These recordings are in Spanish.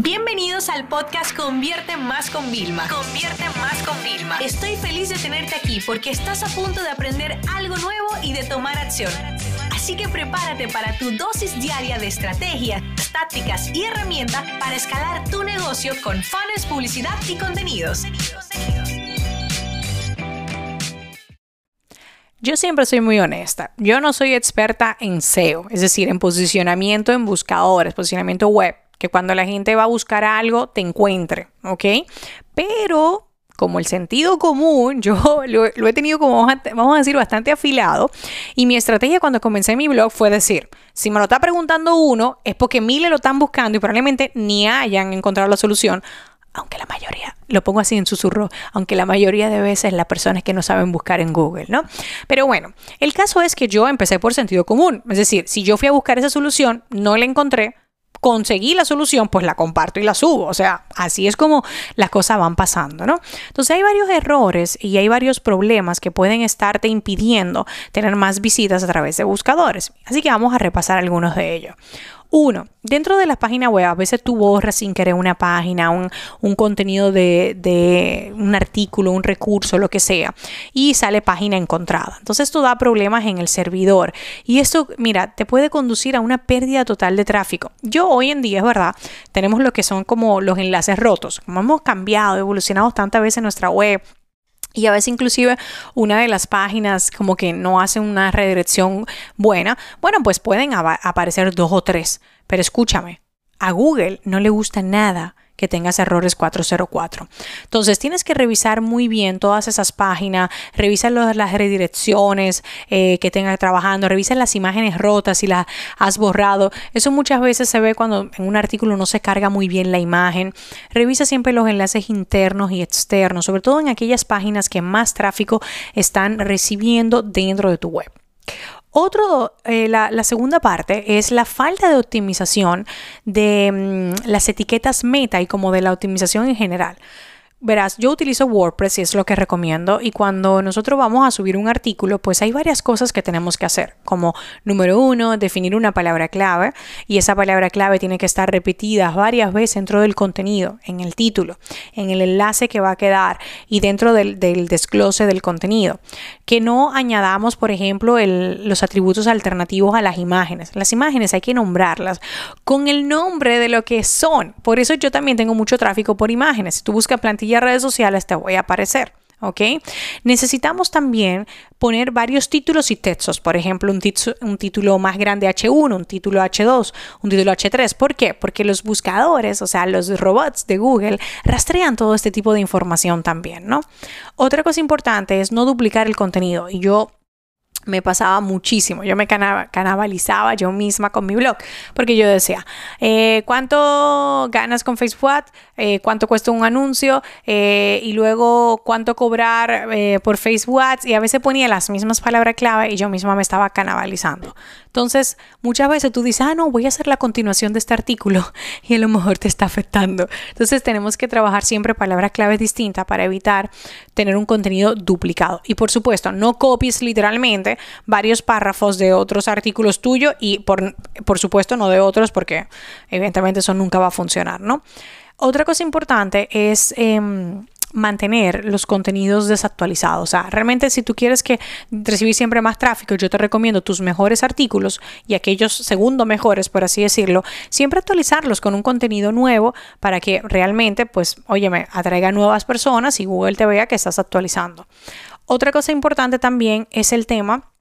Bienvenidos al podcast Convierte Más con Vilma. Convierte Más con Vilma. Estoy feliz de tenerte aquí porque estás a punto de aprender algo nuevo y de tomar acción. Así que prepárate para tu dosis diaria de estrategias, tácticas y herramientas para escalar tu negocio con fans, publicidad y contenidos. Yo siempre soy muy honesta. Yo no soy experta en SEO, es decir, en posicionamiento en buscadores, posicionamiento web que cuando la gente va a buscar algo te encuentre, ¿ok? Pero como el sentido común, yo lo, he tenido como, vamos a decir, bastante afilado. Y mi estrategia cuando comencé mi blog fue decir, si me lo está preguntando uno, es porque miles lo están buscando y probablemente ni hayan encontrado la solución. Aunque la mayoría, lo pongo así en susurro, aunque la mayoría de veces las personas que no saben buscar en Google, ¿no? Pero bueno, el caso es que yo empecé por sentido común. Es decir, si yo fui a buscar esa solución, no la encontré, conseguí la solución, pues la comparto y la subo. O sea, así es como las cosas van pasando, ¿no? Entonces hay varios errores y hay varios problemas que pueden estarte impidiendo tener más visitas a través de buscadores. Así que vamos a repasar algunos de ellos. Uno, dentro de las páginas web, a veces tú borras sin querer una página, un, contenido de, de, un artículo, un recurso, lo que sea, y sale página encontrada. Entonces esto da problemas en el servidor. Y esto, mira, te puede conducir a una pérdida total de tráfico. Yo hoy en día, es verdad, tenemos lo que son como los enlaces rotos. Como hemos cambiado, evolucionado tantas veces nuestra web, y a veces inclusive una de las páginas como que no hace una redirección buena, bueno, pues pueden aparecer dos o tres. Pero escúchame, a Google no le gusta nada que tengas errores 404. Entonces tienes que revisar muy bien todas esas páginas, revisa las redirecciones eh, que tengas trabajando, revisa las imágenes rotas si las has borrado. Eso muchas veces se ve cuando en un artículo no se carga muy bien la imagen. Revisa siempre los enlaces internos y externos, sobre todo en aquellas páginas que más tráfico están recibiendo dentro de tu web. Otro, eh, la, segunda parte es la falta de optimización de mm, las etiquetas meta y como de la optimización en general. Verás, yo utilizo WordPress y es lo que recomiendo y cuando nosotros vamos a subir un artículo, pues hay varias cosas que tenemos que hacer, como número uno, definir una palabra clave y esa palabra clave tiene que estar repetida varias veces dentro del contenido, en el título, en el enlace que va a quedar y dentro del, desglose del contenido. Que no añadamos, por ejemplo, los atributos alternativos a las imágenes. Las imágenes hay que nombrarlas con el nombre de lo que son. Por eso yo también tengo mucho tráfico por imágenes. Si tú buscas plantillas y redes sociales te voy a aparecer. ¿ok? Necesitamos también poner varios títulos y textos, por ejemplo, un, un, título más grande H1, un título H2, un título H3. ¿Por qué? Porque los buscadores, o sea, los robots de Google, rastrean todo este tipo de información también, ¿no? Otra cosa importante es no duplicar el contenido. Y yo me pasaba muchísimo. Yo me canabalizaba yo misma con mi blog, porque yo decía, eh, ¿cuánto ganas con Facebook? Eh, ¿Cuánto cuesta un anuncio? Eh, y luego, ¿cuánto cobrar por Facebook? Y a veces ponía las mismas palabras clave y yo misma me estaba canabalizando. Entonces, muchas veces tú dices, ah, no, voy a hacer la continuación de este artículo y a lo mejor te está afectando. Entonces, tenemos que trabajar siempre palabras claves distintas para evitar tener un contenido duplicado. Y por supuesto, no copies literalmente varios párrafos de otros artículos tuyos y por, por supuesto no de otros porque evidentemente eso nunca va a funcionar, ¿no? Otra cosa importante es em, mantener los contenidos desactualizados. O sea, realmente si tú quieres que recibir siempre más tráfico, yo te recomiendo tus mejores artículos y aquellos segundo mejores, por así decirlo, siempre actualizarlos con un contenido nuevo para que realmente, pues, óyeme, atraiga nuevas personas y Google te vea que estás actualizando. Otra cosa importante también es el tema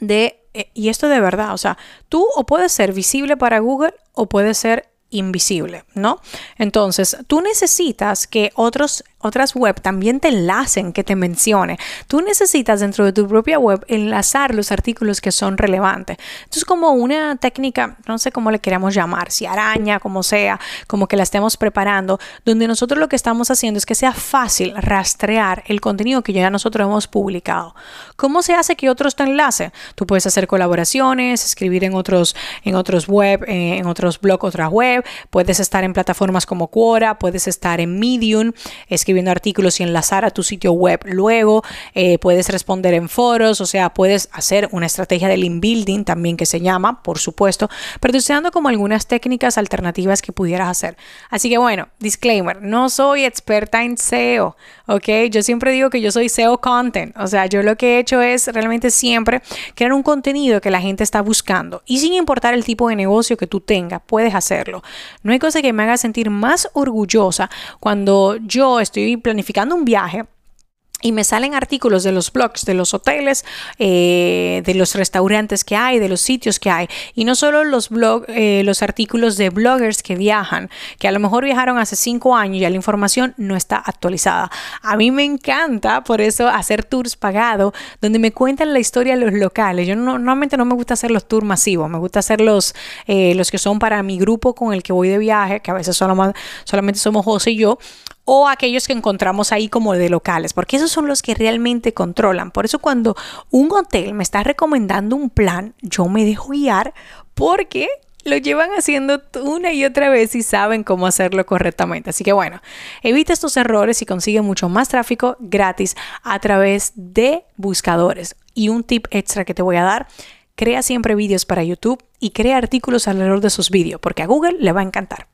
de, eh, y esto de verdad, o sea, tú o puedes ser visible para Google o puedes ser invisible, ¿no? Entonces, tú necesitas que otros otras web también te enlacen, que te mencione. Tú necesitas dentro de tu propia web enlazar los artículos que son relevantes. Esto es como una técnica, no sé cómo le queramos llamar, si araña, como sea, como que la estemos preparando, donde nosotros lo que estamos haciendo es que sea fácil rastrear el contenido que ya nosotros hemos publicado. ¿Cómo se hace que otros te enlacen? Tú puedes hacer colaboraciones, escribir en otros, en otros web, eh, en otros blogs, otras web, puedes estar en plataformas como Quora, puedes estar en Medium, escribir escribiendo artículos y enlazar a tu sitio web luego, eh, puedes responder en foros, o sea, puedes hacer una estrategia de link building también que se llama, por supuesto, pero te estoy dando como algunas técnicas alternativas que pudieras hacer. Así que bueno, disclaimer, no soy experta en SEO, ¿ok? Yo siempre digo que yo soy SEO content, o sea, yo lo que he hecho es realmente siempre crear un contenido que la gente está buscando y sin importar el tipo de negocio que tú tengas, puedes hacerlo. No hay cosa que me haga sentir más orgullosa cuando yo estoy planificando un viaje y me salen artículos de los blogs, de los hoteles, eh, de los restaurantes que hay, de los sitios que hay. Y no solo los, blog, eh, los artículos de bloggers que viajan, que a lo mejor viajaron hace cinco años y ya la información no está actualizada. A mí me encanta por eso hacer tours pagados donde me cuentan la historia de los locales. Yo normalmente no me gusta hacer los tours masivos, me gusta hacer los, eh, los que son para mi grupo con el que voy de viaje, que a veces solamente somos José y yo, o aquellos que encontramos ahí como de locales, porque esos son los que realmente controlan. Por eso cuando un hotel me está recomendando un plan, yo me dejo guiar porque lo llevan haciendo una y otra vez y saben cómo hacerlo correctamente. Así que bueno, evita estos errores y consigue mucho más tráfico gratis a través de buscadores. Y un tip extra que te voy a dar, crea siempre vídeos para YouTube y crea artículos alrededor de sus vídeos, porque a Google le va a encantar.